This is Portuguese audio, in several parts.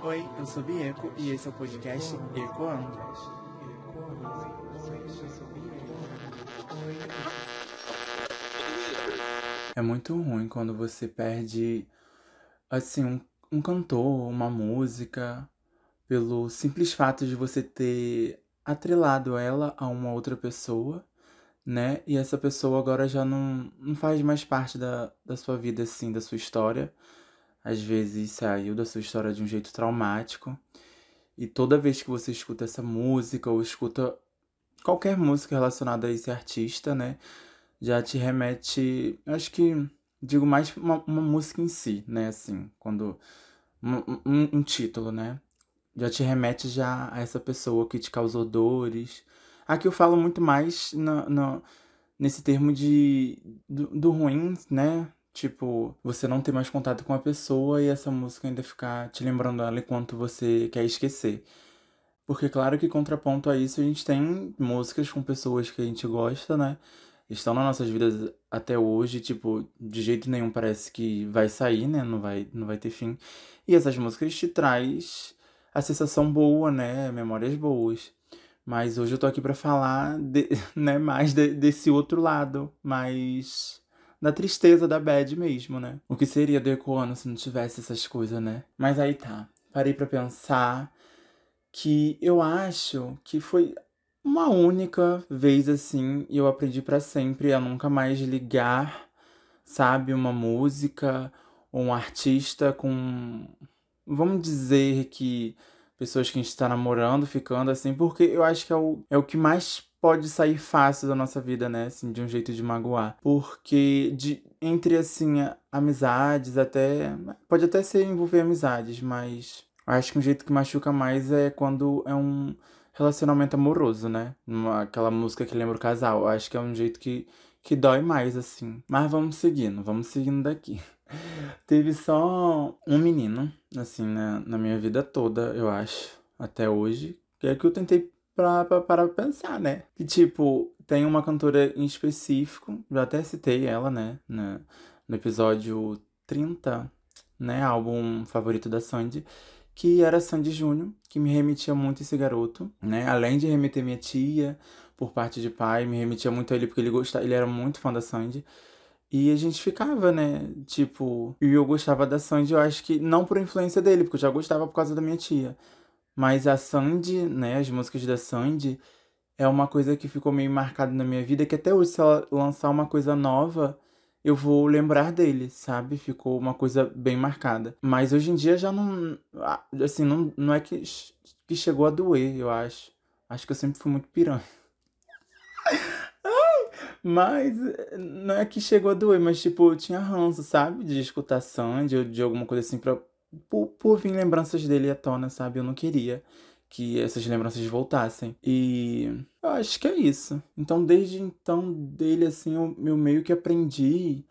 Oi, eu sou Bieco e esse é o podcast Ecoando. É muito ruim quando você perde, assim, um, um cantor, uma música, pelo simples fato de você ter atrelado ela a uma outra pessoa, né? E essa pessoa agora já não, não faz mais parte da, da sua vida, assim, da sua história. Às vezes saiu da sua história de um jeito traumático. E toda vez que você escuta essa música ou escuta qualquer música relacionada a esse artista, né? Já te remete. Acho que. Digo mais uma, uma música em si, né? Assim, quando. Um, um, um título, né? Já te remete já a essa pessoa que te causou dores. Aqui eu falo muito mais nesse termo de do, do ruim, né? Tipo, você não ter mais contato com a pessoa e essa música ainda ficar te lembrando ela enquanto você quer esquecer. Porque, claro que contraponto a isso, a gente tem músicas com pessoas que a gente gosta, né? Estão nas nossas vidas até hoje, tipo, de jeito nenhum parece que vai sair, né? Não vai, não vai ter fim. E essas músicas te traz a sensação boa, né? Memórias boas. Mas hoje eu tô aqui para falar, de, né, mais de, desse outro lado, mais da tristeza da bad mesmo, né? O que seria do Ecoano se não tivesse essas coisas, né? Mas aí tá. Parei para pensar que eu acho que foi uma única vez assim e eu aprendi para sempre a nunca mais ligar, sabe, uma música ou um artista com vamos dizer que pessoas que a gente está namorando, ficando assim, porque eu acho que é o, é o que mais pode sair fácil da nossa vida, né? Assim, de um jeito de magoar. Porque de, entre, assim, amizades, até. Pode até ser envolver amizades, mas. Acho que um jeito que machuca mais é quando é um relacionamento amoroso, né? Uma, aquela música que lembra o casal. Acho que é um jeito que, que dói mais, assim. Mas vamos seguindo, vamos seguindo daqui. Teve só um menino, assim, né, na minha vida toda, eu acho, até hoje, que é que eu tentei pra, pra, para pensar, né? Que, tipo, tem uma cantora em específico, já até citei ela, né? No, no episódio 30, né? Álbum favorito da Sandy. Que era Sandy Júnior, que me remetia muito esse garoto, né? Além de remeter minha tia, por parte de pai, me remetia muito a ele porque ele gostava, ele era muito fã da Sandy. E a gente ficava, né? Tipo, e eu gostava da Sandy, eu acho que não por influência dele, porque eu já gostava por causa da minha tia. Mas a Sandy, né, as músicas da Sandy, é uma coisa que ficou meio marcada na minha vida, que até hoje, se ela lançar uma coisa nova, eu vou lembrar dele, sabe? Ficou uma coisa bem marcada. Mas hoje em dia já não. Assim, não, não é que, que chegou a doer, eu acho. Acho que eu sempre fui muito piranha. Mas não é que chegou a doer, mas tipo, eu tinha ranço, sabe? De escutar Sandy ou de alguma coisa assim pra por, por vir lembranças dele à tona, sabe? Eu não queria que essas lembranças voltassem. E eu acho que é isso. Então, desde então, dele, assim, eu, eu meio que aprendi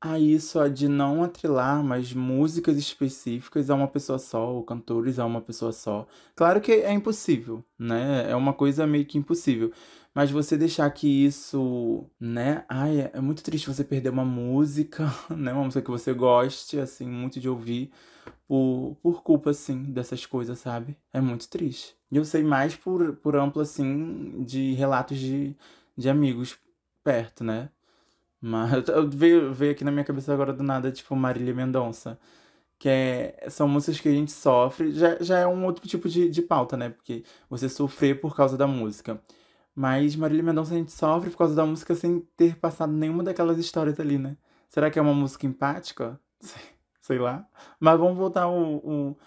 a isso, a de não atrelar mais músicas específicas a uma pessoa só, ou cantores a uma pessoa só. Claro que é impossível, né? É uma coisa meio que impossível. Mas você deixar que isso, né? Ai, é, muito triste você perder uma música, né? Uma música que você goste, assim, muito de ouvir, por, por culpa, assim, dessas coisas, sabe? É muito triste. E eu sei mais por, por amplo, assim, de relatos de, de amigos perto, né? Mas eu, veio, veio aqui na minha cabeça agora do nada, tipo, Marília Mendonça. Que é, são músicas que a gente sofre. Já, já é um outro tipo de, de pauta, né? Porque você sofrer por causa da música. Mas Marília Mendonça a gente sofre por causa da música sem ter passado nenhuma daquelas histórias ali, né? Será que é uma música empática? Sei, lá. Mas vamos voltar ao, ao,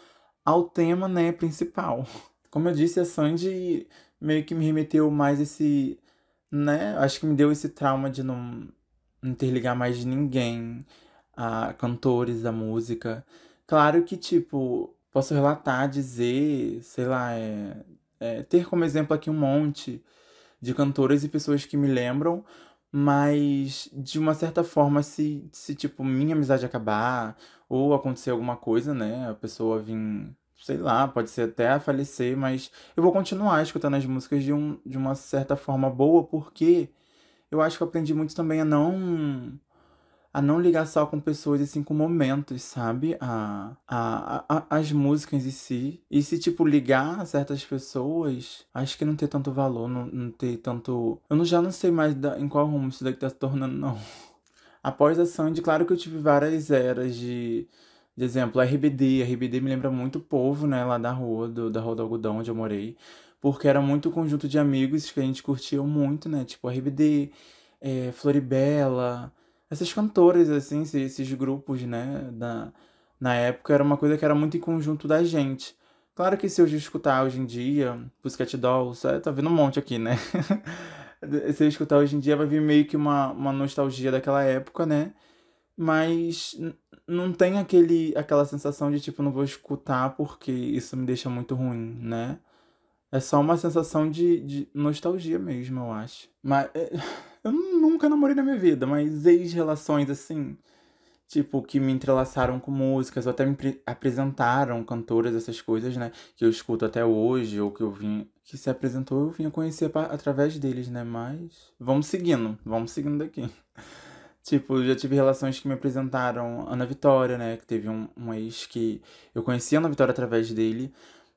ao, tema, né, principal. Como eu disse, a Sandy meio que me remeteu mais esse, né? Acho que me deu esse trauma de não interligar mais de ninguém a cantores, a música. Claro que, tipo, posso relatar, dizer, sei lá, é, é, ter como exemplo aqui um monte de cantoras e pessoas que me lembram, mas de uma certa forma, se, se tipo, minha amizade acabar, ou acontecer alguma coisa, né, a pessoa vir, sei lá, pode ser até falecer, mas eu vou continuar escutando as músicas de, um, de uma certa forma boa, porque eu acho que eu aprendi muito também a não a não ligar só com pessoas, assim, com momentos, sabe? A, a, a, as músicas em si. E se, tipo, ligar a certas pessoas, acho que não tem tanto valor, não, não ter tanto. Eu já não sei mais da, em qual rumo isso daqui tá se tornando, não. Após a Sandy, claro que eu tive várias eras de. De exemplo, RBD. RBD me lembra muito o povo, né? Lá da rua, do, da Rua do Algodão, onde eu morei. Porque era muito conjunto de amigos que a gente curtia muito, né? Tipo, RBD, é, Floribela, essas cantoras, assim, esses, grupos, né? Da, na época era uma coisa que era muito em conjunto da gente. Claro que se eu escutar hoje em dia, Pussycat Dolls, é, tá vendo um monte aqui, né? se eu escutar hoje em dia, vai vir meio que uma, uma nostalgia daquela época, né? Mas não tem aquele, aquela sensação de tipo, não vou escutar porque isso me deixa muito ruim, né? É só uma sensação de, de nostalgia mesmo, eu acho. Mas é, eu nunca namorei na minha vida, mas ex-relações assim, tipo, que me entrelaçaram com músicas, ou até me apresentaram cantoras, essas coisas, né? Que eu escuto até hoje, ou que eu vim. Que se apresentou, eu vim conhecer através deles, né? Mas. Vamos seguindo, vamos seguindo daqui. Tipo, já tive relações que me apresentaram Ana Vitória, né? Que teve um, um ex que eu conheci a Ana Vitória através dele.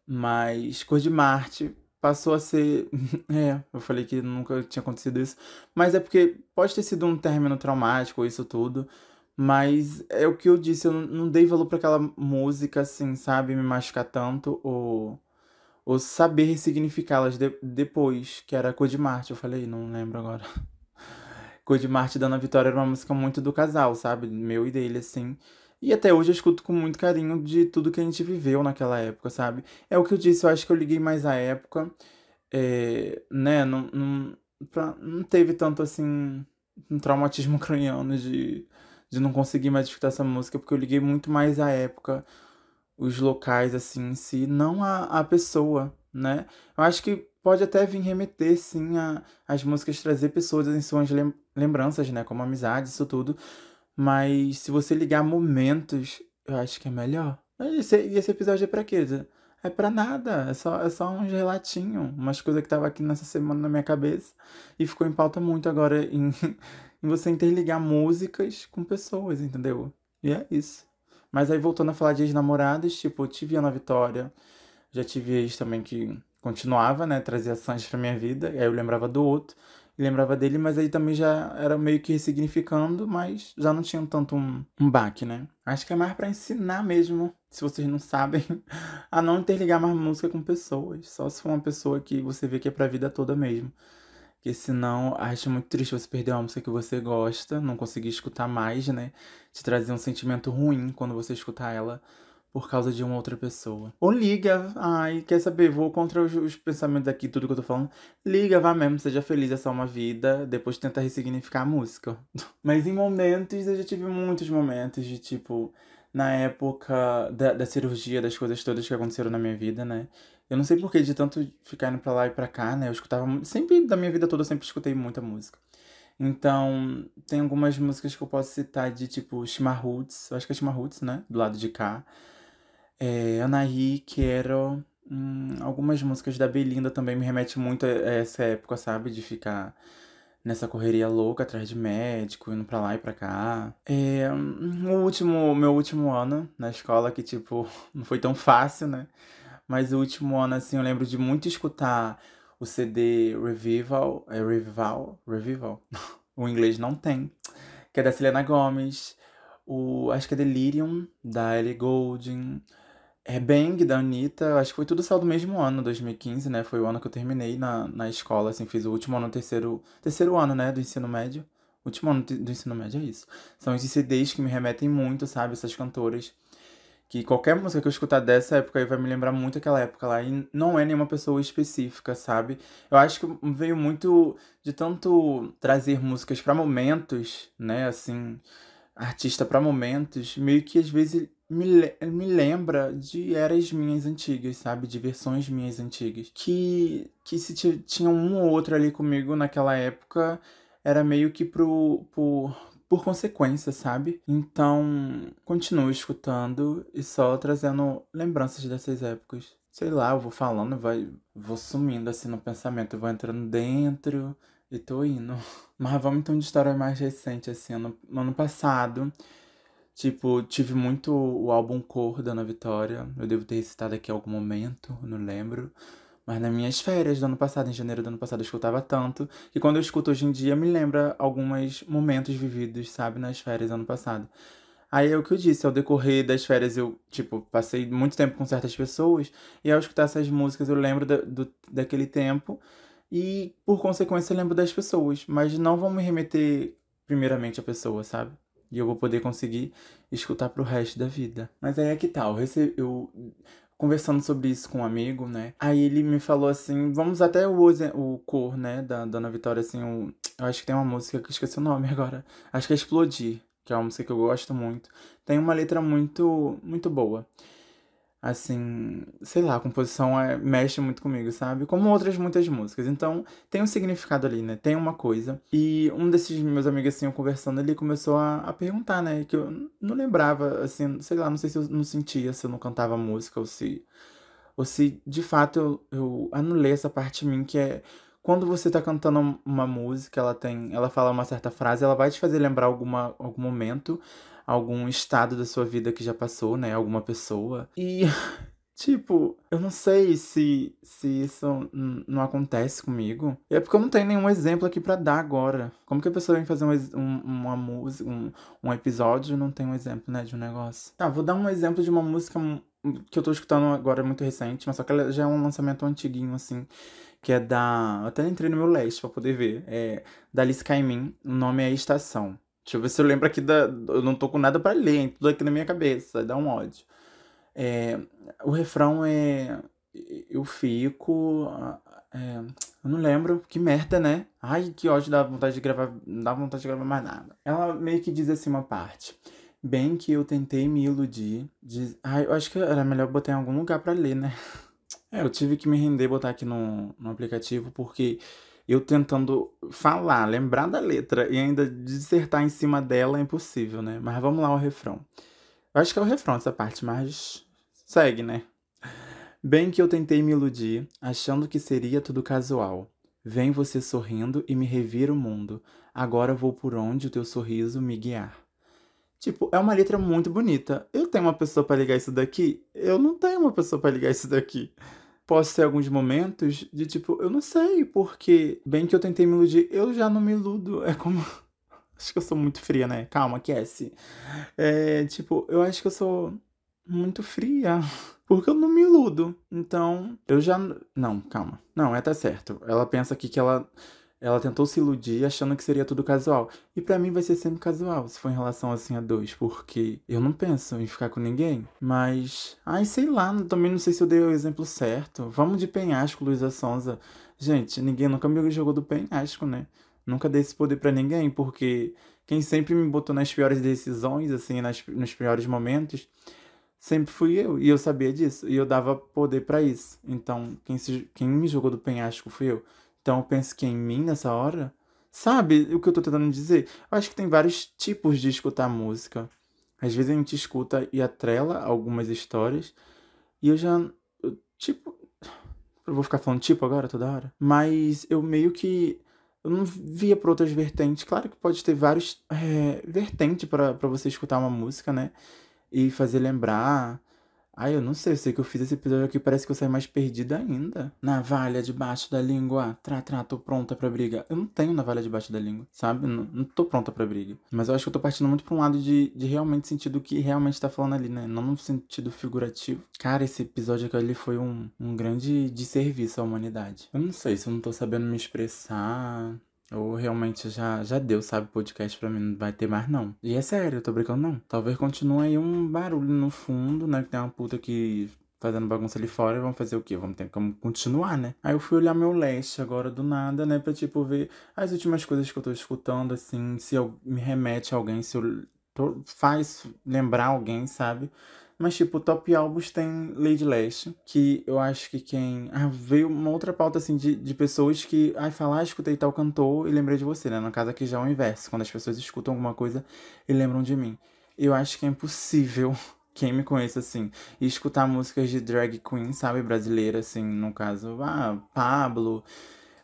Mas Cor de Marte passou a ser. é, eu falei que nunca tinha acontecido isso. Mas é porque pode ter sido um término traumático, isso tudo. Mas é o que eu disse, eu não dei valor para aquela música, assim, sabe? Me machucar tanto, ou, ou saber ressignificá-las de, depois, que era Cor de Marte. Eu falei, não lembro agora. Cor de Marte da Ana Vitória era uma música muito do casal, sabe? Meu e dele, assim. E até hoje eu escuto com muito carinho de tudo que a gente viveu naquela época, sabe? É o que eu disse, eu acho que eu liguei mais à época, é, né? Não, não, pra, não teve tanto assim um traumatismo craniano de, de não conseguir mais escutar essa música, porque eu liguei muito mais à época, os locais assim em si, não a, a pessoa, né? Eu acho que pode até vir remeter, sim, a, as músicas trazer pessoas em suas lembranças, né? Como amizade, isso tudo. Mas se você ligar momentos, eu acho que é melhor. E esse, esse episódio é pra quê? É pra nada. É só, é só um relatinho. Umas coisas que tava aqui nessa semana na minha cabeça. E ficou em pauta muito agora em, em você interligar músicas com pessoas, entendeu? E é isso. Mas aí voltando a falar de ex-namoradas, tipo, eu tive Ana Vitória. Já tive ex também que continuava, né? Trazia Sanches pra minha vida. Aí eu lembrava do outro lembrava dele, mas aí também já era meio que ressignificando, mas já não tinha tanto um, um baque, né? Acho que é mais para ensinar mesmo, se vocês não sabem, a não interligar mais música com pessoas. Só se for uma pessoa que você vê que é pra vida toda mesmo. Porque senão, acho muito triste você perder uma música que você gosta, não conseguir escutar mais, né? Te trazer um sentimento ruim quando você escutar ela por causa de uma outra pessoa. Ou liga, ai, quer saber, vou contra os, os, pensamentos aqui, tudo que eu tô falando. Liga, vá mesmo, seja feliz, é só uma vida, depois tenta ressignificar a música. Mas em momentos, eu já tive muitos momentos de tipo, na época da, da cirurgia, das coisas todas que aconteceram na minha vida, né? Eu não sei porquê de tanto ficar indo pra lá e pra cá, né? Eu escutava. Sempre, da minha vida toda, eu sempre escutei muita música. Então, tem algumas músicas que eu posso citar de tipo Shima Roots, eu acho que é Shima Roots, né? Do lado de cá é, Anaí, Quero. Hum, algumas músicas da Belinda também me remetem muito a essa época, sabe? De ficar nessa correria louca atrás de médico, indo pra lá e pra cá. É, o último, meu último ano na escola, que tipo, não foi tão fácil, né? Mas o último ano, assim, eu lembro de muito escutar o CD Revival. É Revival? Revival? o inglês não tem. Que é da Selena Gomez. O, acho que é Delirium, da Ellie Goulding. É Bang, da Anitta, acho que foi tudo saiu do mesmo ano, 2015, né? Foi o ano que eu terminei na, na escola, assim, fiz o último ano, terceiro, terceiro ano, né, do ensino médio. Último ano do ensino médio é isso. São esses CDs que me remetem muito, sabe? Essas cantoras. Que qualquer música que eu escutar dessa época aí vai me lembrar muito aquela época lá. E não é nenhuma pessoa específica, sabe? Eu acho que veio muito de tanto trazer músicas para momentos, né? Assim, artista para momentos, meio que às vezes me, me lembra de eras minhas antigas, sabe? De versões minhas antigas. Que, que se tinha um ou outro ali comigo naquela época, era meio que pro, por, por consequência, sabe? Então, continuo escutando e só trazendo lembranças dessas épocas. Sei lá, eu vou falando, vai, vou sumindo assim no pensamento, eu vou entrando dentro E tô indo. Mas vamos então de história mais recente, assim. Ano, ano passado, tipo, tive muito o álbum Cor da Ana Vitória. Eu devo ter recitado aqui em algum momento, não lembro. Mas nas minhas férias do ano passado, em janeiro do ano passado, eu escutava tanto. E quando eu escuto hoje em dia, me lembra alguns momentos vividos, sabe, nas férias do ano passado. Aí é o que eu disse, ao decorrer das férias eu, tipo, passei muito tempo com certas pessoas, e ao escutar essas músicas eu lembro da, do, daquele tempo, e por consequência eu lembro das pessoas, mas não vão me remeter primeiramente à pessoa, sabe? E eu vou poder conseguir escutar pro resto da vida. Mas aí é que tal, tá, eu, eu conversando sobre isso com um amigo, né? Aí ele me falou assim, vamos até o, o cor, né, da Dona Vitória, assim, o, eu acho que tem uma música que eu esqueci o nome agora, acho que é Explodir, que é uma música que eu gosto muito. Tem uma letra muito, muito boa assim, sei lá, a composição é, mexe muito comigo, sabe? Como outras muitas músicas. Então, tem um significado ali, né? Tem uma coisa. E um desses meus amigos, assim, eu conversando, ele começou a, a perguntar, né? Que eu não lembrava, assim, sei lá, não sei se eu não sentia, se eu não cantava música ou se. Ou se de fato eu, eu anulei essa parte de mim que é quando você tá cantando uma música, ela tem, ela fala uma certa frase, ela vai te fazer lembrar alguma, algum momento, algum estado da sua vida que já passou, né? Alguma pessoa. E, tipo, eu não sei se, se isso não acontece comigo. É porque eu não tenho nenhum exemplo aqui para dar agora. Como que a pessoa vem fazer um, um, uma música, um, um episódio e não tem um exemplo, né, de um negócio? Tá, vou dar um exemplo de uma música que eu tô escutando agora muito recente, mas só que ela já é um lançamento antiguinho, assim que é da. Eu até entrei no meu leste pra poder ver. É da Alice Caimin. O nome é Estação. Deixa eu ver se eu lembro aqui da. Eu não tô com nada para ler, hein? Tudo aqui na minha cabeça, dá um ódio. É, o refrão é. Eu fico. É, eu não lembro. Que merda, né? Ai, que ódio, dá vontade de gravar. Não dá vontade de gravar mais nada. Ela meio que diz assim uma parte. Bem que eu tentei me iludir. Diz... Ai, eu acho que era melhor botar em algum lugar para ler, né? É, eu tive que me render botar aqui no, no aplicativo porque eu tentando falar, lembrar da letra e ainda dissertar em cima dela é impossível, né? Mas vamos lá o refrão. Eu acho que é o refrão essa parte, mas segue, né? Bem que eu tentei me iludir, achando que seria tudo casual. Vem você sorrindo e me revira o mundo. Agora vou por onde o teu sorriso me guiar. Tipo, é uma letra muito bonita. Eu tenho uma pessoa para ligar isso daqui? Eu não tenho uma pessoa para ligar isso daqui posso ter alguns momentos de tipo, eu não sei, porque bem que eu tentei me iludir, eu já não me iludo. É como. Acho que eu sou muito fria, né? Calma, Cassie. É, tipo, eu acho que eu sou muito fria. Porque eu não me iludo. Então, eu já. Não, calma. Não, é tá certo. Ela pensa aqui que ela ela tentou se iludir achando que seria tudo casual. E para mim vai ser sempre casual, se for em relação assim a dois, porque eu não penso em ficar com ninguém. Mas, ai, sei lá, também não sei se eu dei o exemplo certo. Vamos de penhasco, Luísa Sonza. Gente, ninguém nunca me jogou do penhasco, né? Nunca dei esse poder para ninguém, porque quem sempre me botou nas piores decisões, assim, nas, nos piores momentos, sempre fui eu. E eu sabia disso. E eu dava poder para isso. Então, quem, se, quem me jogou do penhasco fui eu. Então eu penso que em mim nessa hora. Sabe o que eu tô tentando dizer? Eu acho que tem vários tipos de escutar música. Às vezes a gente escuta e atrela algumas histórias. E eu já. Eu, tipo. Eu vou ficar falando tipo agora toda hora. Mas eu meio que. Eu não via por outras vertentes. Claro que pode ter vários é, vertentes para você escutar uma música, né? E fazer lembrar Ai, eu não sei, eu sei que eu fiz esse episódio aqui, parece que eu saí mais perdida ainda. Navalha debaixo da língua, tra, tra, tô pronta pra briga. Eu não tenho navalha debaixo da língua, sabe? Não, não tô pronta pra briga. Mas eu acho que eu tô partindo muito pra um lado de, de realmente sentir do que realmente tá falando ali, né? Não no sentido figurativo. Cara, esse episódio aqui ali foi um, um grande desserviço à humanidade. Eu não sei se eu não tô sabendo me expressar. Ou realmente já, já deu, sabe, podcast pra mim, não vai ter mais não. E é sério, eu tô brincando não. Talvez continue aí um barulho no fundo, né, que tem uma puta que fazendo bagunça ali fora, vamos fazer o quê? Vamos ter que continuar, né? Aí eu fui olhar meu leste agora do nada, né, pra tipo ver as últimas coisas que eu tô escutando, assim, se eu, me remete a alguém, se eu tô, faz lembrar alguém, sabe? Mas, tipo, top álbuns tem Lady Leste, que eu acho que quem. Ah, veio uma outra pauta, assim, de, de pessoas que. Ai, falar, ah, escutei tal cantor e lembrei de você, né? No caso aqui já é o inverso, quando as pessoas escutam alguma coisa e lembram de mim. Eu acho que é impossível quem me conhece, assim, e escutar músicas de drag queen, sabe, brasileira, assim, no caso, ah, Pablo,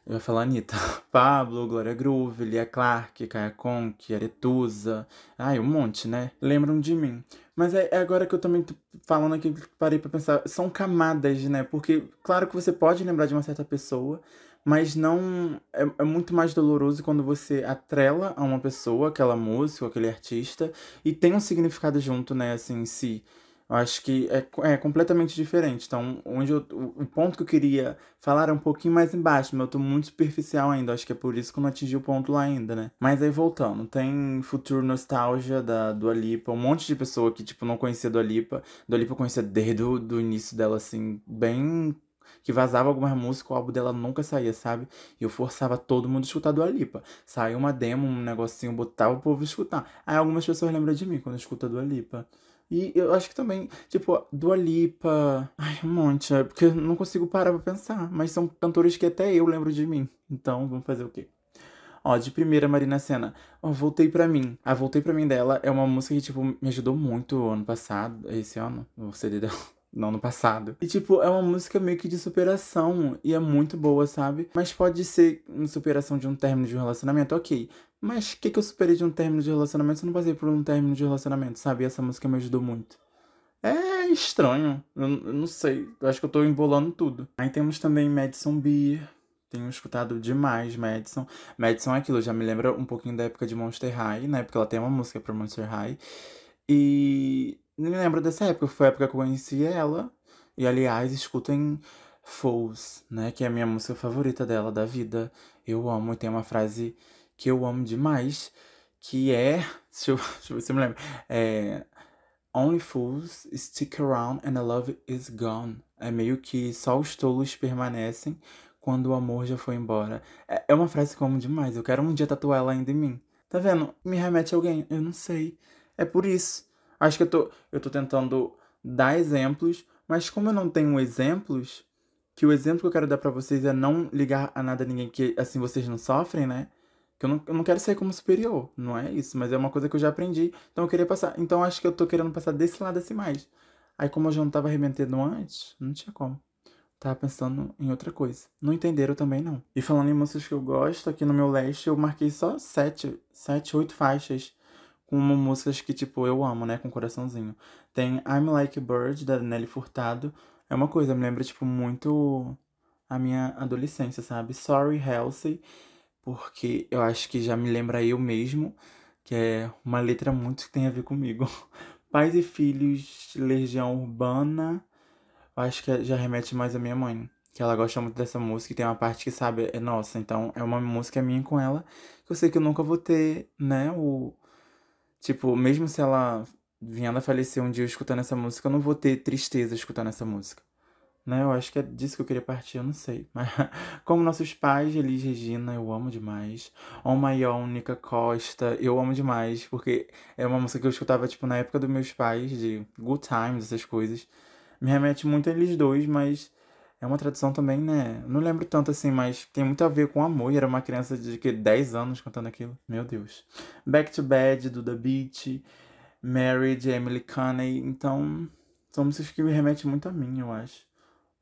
Eu ia falar Anitta. Pablo, Glória Groove, Lia Clark, Kaya Conk, Aretusa. Ai, um monte, né? Lembram de mim. Mas é, é agora que eu também tô falando aqui, parei pra pensar. São camadas, né? Porque, claro que você pode lembrar de uma certa pessoa, mas não. É, é muito mais doloroso quando você atrela a uma pessoa, aquela música, aquele artista, e tem um significado junto, né? Assim, em si. Eu acho que é, é completamente diferente. Então, onde eu, o, o ponto que eu queria falar é um pouquinho mais embaixo, mas eu tô muito superficial ainda. Acho que é por isso que eu não atingi o ponto lá ainda, né? Mas aí voltando, tem Futuro Nostalgia da Dua Lipa, um monte de pessoa que, tipo, não conhecia Dua Lipa. Dua Lipa eu conhecia desde o do início dela, assim, bem que vazava algumas músicas, o álbum dela nunca saía, sabe? E eu forçava todo mundo a escutar Dua Lipa. Saiu uma demo, um negocinho, botava o povo escutar. Aí algumas pessoas lembram de mim quando escuta Dua Lipa. E eu acho que também, tipo, Dua Lipa. Ai, um monte. É porque eu não consigo parar pra pensar. Mas são cantores que até eu lembro de mim. Então, vamos fazer o quê? Ó, de primeira, Marina Senna. Ó, Voltei Pra Mim. A Voltei Pra Mim dela é uma música que, tipo, me ajudou muito ano passado. Esse ano, o CD dela. Não, no passado. E, tipo, é uma música meio que de superação. E é muito boa, sabe? Mas pode ser superação de um término de um relacionamento, ok. Mas o que, que eu superei de um término de relacionamento se eu não passei por um término de relacionamento, sabe? Essa música me ajudou muito. É estranho. Eu, eu, não sei. Eu acho que eu tô embolando tudo. Aí temos também Madison Beer. Tenho escutado demais Madison. Madison é aquilo, já me lembra um pouquinho da época de Monster High, né? Porque ela tem uma música pra Monster High. E me lembro dessa época, foi a época que eu conheci ela. E aliás, escutem Fools, né? Que é a minha música favorita dela, da vida. Eu amo, e tem uma frase que eu amo demais, que é. Deixa eu, deixa eu ver se eu me lembro. É. Only fools stick around and the love is gone. É meio que só os tolos permanecem quando o amor já foi embora. É, é uma frase que eu amo demais. Eu quero um dia tatuar ela ainda em mim. Tá vendo? Me remete a alguém? Eu não sei. É por isso. Acho que eu tô, eu tô tentando dar exemplos, mas como eu não tenho exemplos, que o exemplo que eu quero dar para vocês é não ligar a nada a ninguém, que assim vocês não sofrem, né? Eu não, eu não quero sair como superior, não é isso, mas é uma coisa que eu já aprendi, então eu queria passar. Então acho que eu tô querendo passar desse lado assim mais. Aí como eu já não tava arremetendo antes, não tinha como. Tava pensando em outra coisa. Não entenderam também, não. E falando em músicas que eu gosto, aqui no meu leste eu marquei só sete, sete, oito faixas com músicas que, tipo, eu amo, né? Com coraçãozinho. Tem I'm Like a Bird, da Nelly Furtado. É uma coisa, me lembra, tipo, muito a minha adolescência, sabe? Sorry, Healthy, porque eu acho que já me lembra eu mesmo, que é uma letra muito que tem a ver comigo. Pais e Filhos, Legião Urbana, eu acho que já remete mais à minha mãe. Que ela gosta muito dessa música e tem uma parte que, sabe, é nossa. Então, é uma música minha com ela, que eu sei que eu nunca vou ter, né, o Tipo, mesmo se ela vindo a falecer um dia escutando essa música, eu não vou ter tristeza escutando essa música. Né? Eu acho que é disso que eu queria partir, eu não sei. Mas como nossos pais, Elis Regina, eu amo demais. On My Own, Nica Costa, eu amo demais, porque é uma música que eu escutava, tipo, na época dos meus pais, de Good Times, essas coisas. Me remete muito a eles dois, mas é uma tradução também, né? Não lembro tanto assim, mas tem muito a ver com amor. E era uma criança de que 10 anos cantando aquilo. Meu Deus. Back to Bed, do The Beat. Married, Emily Canney. Então, são músicas que me remetem muito a mim, eu acho.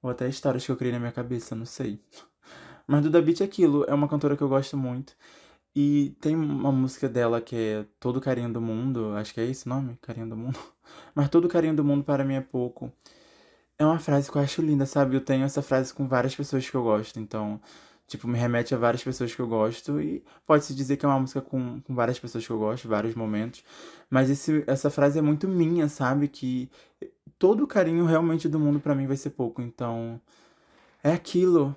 Ou até histórias que eu criei na minha cabeça, não sei. Mas The Beat é aquilo. É uma cantora que eu gosto muito. E tem uma música dela que é Todo Carinho do Mundo. Acho que é esse o nome? Carinho do Mundo. Mas Todo Carinho do Mundo para mim é pouco. É uma frase que eu acho linda, sabe? Eu tenho essa frase com várias pessoas que eu gosto, então, tipo, me remete a várias pessoas que eu gosto e pode-se dizer que é uma música com, com várias pessoas que eu gosto, vários momentos, mas esse, essa frase é muito minha, sabe? Que todo o carinho realmente do mundo para mim vai ser pouco, então é aquilo.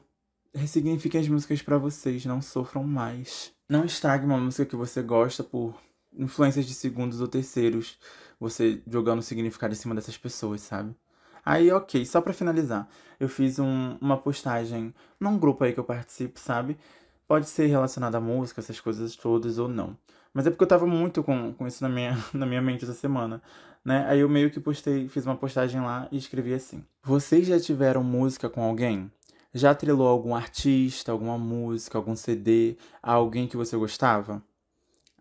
Ressignifiquem as músicas para vocês, não sofram mais. Não estrague uma música que você gosta por influências de segundos ou terceiros, você jogando significado em cima dessas pessoas, sabe? Aí, ok, só para finalizar, eu fiz um, uma postagem num grupo aí que eu participo, sabe? Pode ser relacionado à música, essas coisas todas ou não. Mas é porque eu tava muito com, com isso na minha, na minha mente essa semana, né? Aí eu meio que postei, fiz uma postagem lá e escrevi assim: Vocês já tiveram música com alguém? Já atrelou algum artista, alguma música, algum CD a alguém que você gostava?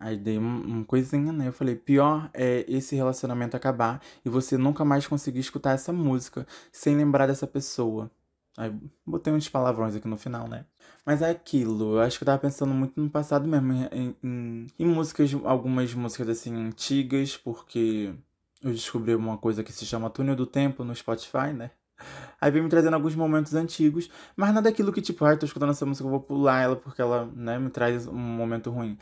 Aí dei uma, uma coisinha, né? Eu falei, pior é esse relacionamento acabar e você nunca mais conseguir escutar essa música sem lembrar dessa pessoa. Aí botei uns palavrões aqui no final, né? Mas é aquilo, eu acho que eu tava pensando muito no passado mesmo, em, em, em músicas, algumas músicas assim antigas, porque eu descobri uma coisa que se chama Túnel do Tempo no Spotify, né? Aí vem me trazendo alguns momentos antigos, mas nada daquilo que, tipo, ai, ah, tô escutando essa música, eu vou pular ela porque ela, né, me traz um momento ruim.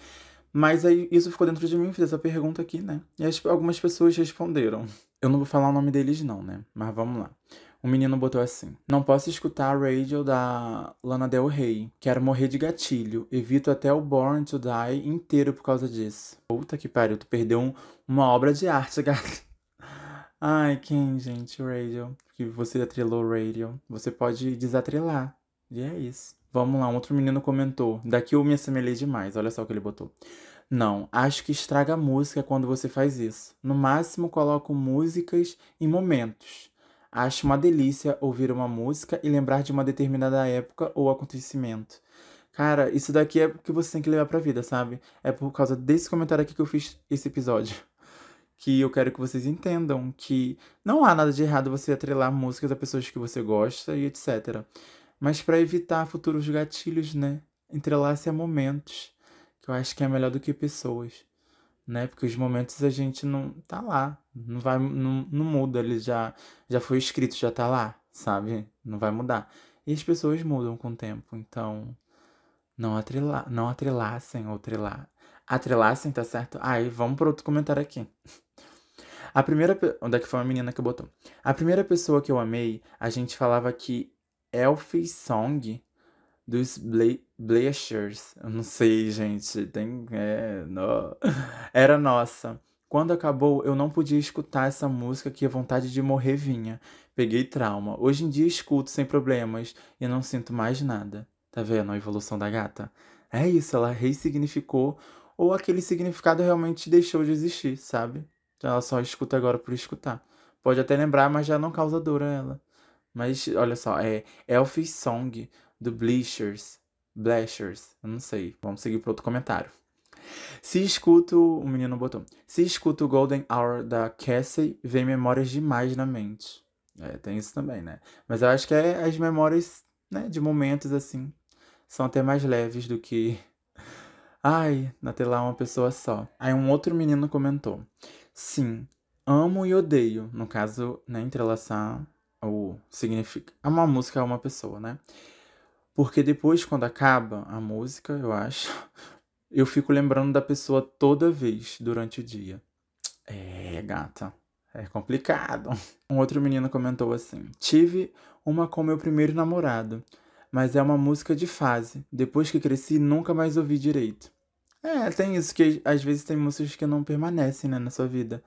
Mas aí isso ficou dentro de mim, fiz essa pergunta aqui, né? E as, algumas pessoas responderam. Eu não vou falar o nome deles, não, né? Mas vamos lá. Um menino botou assim: Não posso escutar a radio da Lana Del Rey. Quero morrer de gatilho. Evito até o Born to Die inteiro por causa disso. Puta que pariu, tu perdeu um, uma obra de arte, gato. Ai, quem, gente? Radio. Que você atrelou Radio. Você pode desatrelar. E é isso. Vamos lá, um outro menino comentou. Daqui eu me assemelhei demais. Olha só o que ele botou. Não, acho que estraga a música quando você faz isso. No máximo, coloco músicas em momentos. Acho uma delícia ouvir uma música e lembrar de uma determinada época ou acontecimento. Cara, isso daqui é o que você tem que levar pra vida, sabe? É por causa desse comentário aqui que eu fiz esse episódio que eu quero que vocês entendam que não há nada de errado você atrelar músicas a pessoas que você gosta e etc. Mas para evitar futuros gatilhos, né? Entrelace a momentos, que eu acho que é melhor do que pessoas, né? Porque os momentos a gente não tá lá, não vai não, não muda, ele já já foi escrito, já tá lá, sabe? Não vai mudar. E as pessoas mudam com o tempo, então não atrela, não atrelassem ou atrelar. Atrelassem, tá certo? Aí, vamos para outro comentário aqui. A primeira. Onde é que foi uma menina que botou? A primeira pessoa que eu amei, a gente falava que Elfie Song dos Bla Blazers. Eu não sei, gente. Tem. É, no... Era nossa. Quando acabou, eu não podia escutar essa música que a vontade de morrer vinha. Peguei trauma. Hoje em dia escuto sem problemas e não sinto mais nada. Tá vendo a evolução da gata? É isso, ela ressignificou ou aquele significado realmente deixou de existir, sabe? Ela só escuta agora por escutar. Pode até lembrar, mas já não causa dor a ela. Mas olha só, é Elfie Song do Bleachers. Blashers, eu não sei. Vamos seguir para outro comentário. Se escuto. O menino botou. Se escuto Golden Hour da Cassie, vem memórias demais na mente. É, tem isso também, né? Mas eu acho que é as memórias, né, de momentos assim. São até mais leves do que. Ai, na tela uma pessoa só. Aí um outro menino comentou. Sim, amo e odeio. No caso, né, entrelaçar o significa uma música a uma pessoa, né? Porque depois, quando acaba a música, eu acho, eu fico lembrando da pessoa toda vez durante o dia. É, gata. É complicado. Um outro menino comentou assim: Tive uma com meu primeiro namorado, mas é uma música de fase. Depois que cresci, nunca mais ouvi direito. É, tem isso que às vezes tem músicas que não permanecem, né, na sua vida.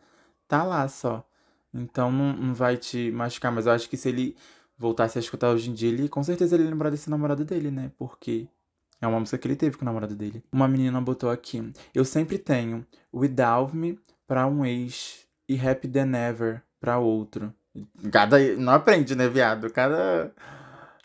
Tá lá só. Então não, não vai te machucar, mas eu acho que se ele voltasse a escutar hoje em dia, ele com certeza ele lembrar desse namorado dele, né? Porque é uma música que ele teve com o namorado dele. Uma menina botou aqui: Eu sempre tenho Without Me pra um ex e Happy Than Ever pra outro. Cada. Não aprende, né, viado? Cada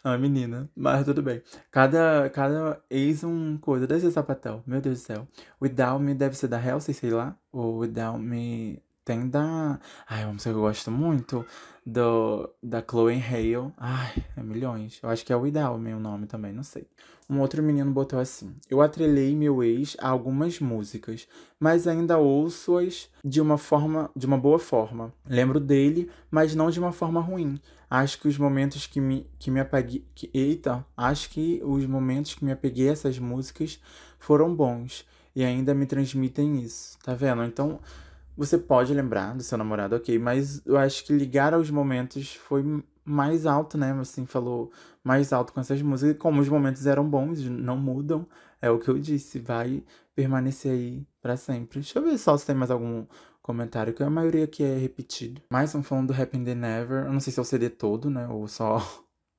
a menina, mas tudo bem. Cada, cada ex um coisa. Desse sapatão, meu Deus do céu. Without Me deve ser da Halsey, sei lá. Ou Without Me tem da. Ai, uma música que eu gosto muito. Do, da Chloe Hale. Ai, é milhões. Eu acho que é o Ideal meu nome também, não sei. Um outro menino botou assim: Eu atrelei meu ex a algumas músicas, mas ainda ouço-as de uma forma, de uma boa forma. Lembro dele, mas não de uma forma ruim. Acho que os momentos que me, que me apaguei. Que, eita, acho que os momentos que me apeguei a essas músicas foram bons. E ainda me transmitem isso. Tá vendo? Então você pode lembrar do seu namorado, ok, mas eu acho que ligar aos momentos foi mais alto, né? Assim, falou mais alto com essas músicas. Como os momentos eram bons, não mudam, é o que eu disse, vai permanecer aí para sempre. Deixa eu ver só se tem mais algum comentário, que a maioria aqui é repetido. Mais um falando do Happy and Never. Eu não sei se é o CD todo, né? Ou só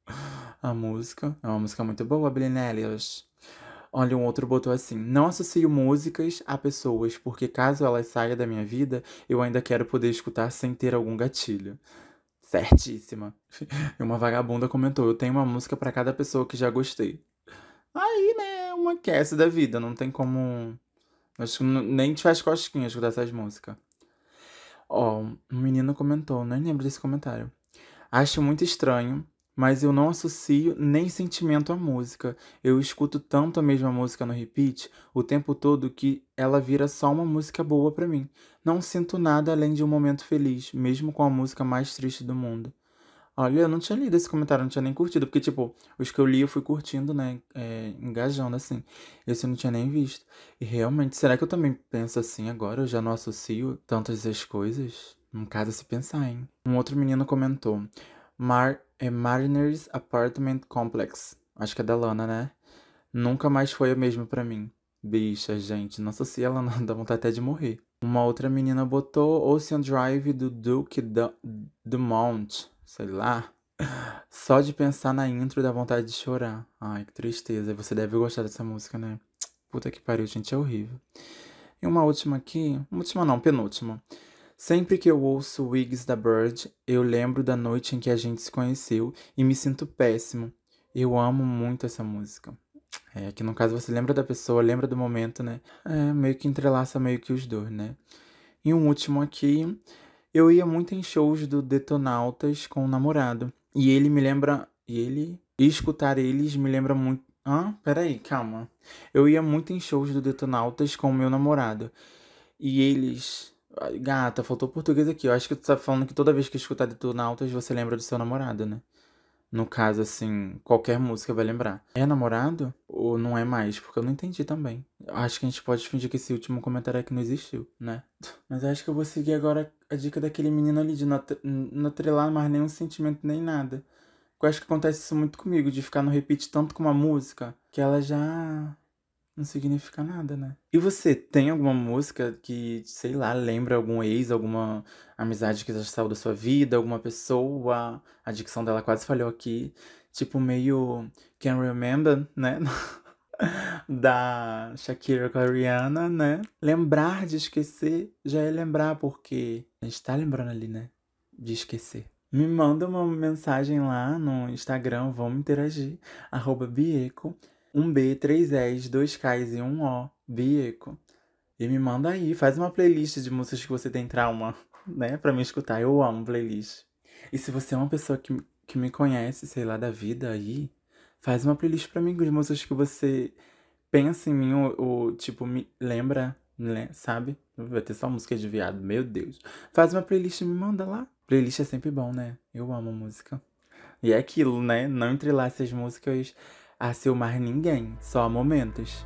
a música. É uma música muito boa, Billie. Olha, um outro botou assim: Não associo músicas a pessoas, porque caso elas saiam da minha vida, eu ainda quero poder escutar sem ter algum gatilho. Certíssima. E uma vagabunda comentou: Eu tenho uma música para cada pessoa que já gostei. Aí, né, uma quest da vida, não tem como. Acho que nem te faz cosquinha escutar essas músicas. Ó, um menino comentou, nem lembro desse comentário. Acho muito estranho mas eu não associo nem sentimento à música. Eu escuto tanto a mesma música no repeat o tempo todo que ela vira só uma música boa para mim. Não sinto nada além de um momento feliz, mesmo com a música mais triste do mundo. Olha, eu não tinha lido esse comentário, não tinha nem curtido, porque, tipo, os que eu li eu fui curtindo, né, é, engajando, assim. Esse eu não tinha nem visto. E realmente, será que eu também penso assim agora? Eu já não associo tantas as coisas? Um caso se pensar, hein? Um outro menino comentou, Mar é Mariners Apartment Complex. Acho que é da Lana, né? Nunca mais foi a mesma para mim. Bicha, gente, não associa ela não, dá vontade até de morrer. Uma outra menina botou Ocean Drive do Duke Dumont sei lá. Só de pensar na intro dá vontade de chorar. Ai, que tristeza. Você deve gostar dessa música, né? Puta que pariu, gente, é horrível. E uma última aqui. Última não, penúltima. Sempre que eu ouço Wigs da Bird, eu lembro da noite em que a gente se conheceu e me sinto péssimo. Eu amo muito essa música. É, que no caso você lembra da pessoa, lembra do momento, né? É, meio que entrelaça meio que os dois, né? E um último aqui. Eu ia muito em shows do Detonautas com o namorado. E ele me lembra. E ele. E escutar eles me lembra muito. Ah, peraí, calma. Eu ia muito em shows do Detonautas com o meu namorado. E eles. Gata, faltou português aqui. Eu acho que tu tá falando que toda vez que escutar Detonautas você lembra do seu namorado, né? No caso, assim, qualquer música vai lembrar. É namorado ou não é mais? Porque eu não entendi também. Acho que a gente pode fingir que esse último comentário que não existiu, né? Mas acho que eu vou seguir agora a dica daquele menino ali de não, não atrelar mais nenhum sentimento nem nada. Eu acho que acontece isso muito comigo, de ficar no repeat tanto com uma música que ela já não significa nada, né? E você tem alguma música que, sei lá, lembra algum ex, alguma amizade que já saiu da sua vida, alguma pessoa? A dicção dela quase falhou aqui. Tipo, meio Can Remember, né? da Shakira com a Rihanna, né? Lembrar de esquecer já é lembrar, porque a gente tá lembrando ali, né? De esquecer. Me manda uma mensagem lá no Instagram, vamos interagir. Arroba Bieco um B, três S, dois Ks e um O, Bieco. E me manda aí, faz uma playlist de músicas que você tem trauma, né? Pra me escutar. Eu amo playlist. E se você é uma pessoa que, que me conhece, sei lá, da vida aí, faz uma playlist pra mim as músicas que você pensa em mim, ou, ou tipo, me lembra, né? sabe? Vai ter só música de viado, meu Deus. Faz uma playlist e me manda lá. Playlist é sempre bom, né? Eu amo música. E é aquilo, né? Não entrelace as músicas a mais ninguém, só momentos.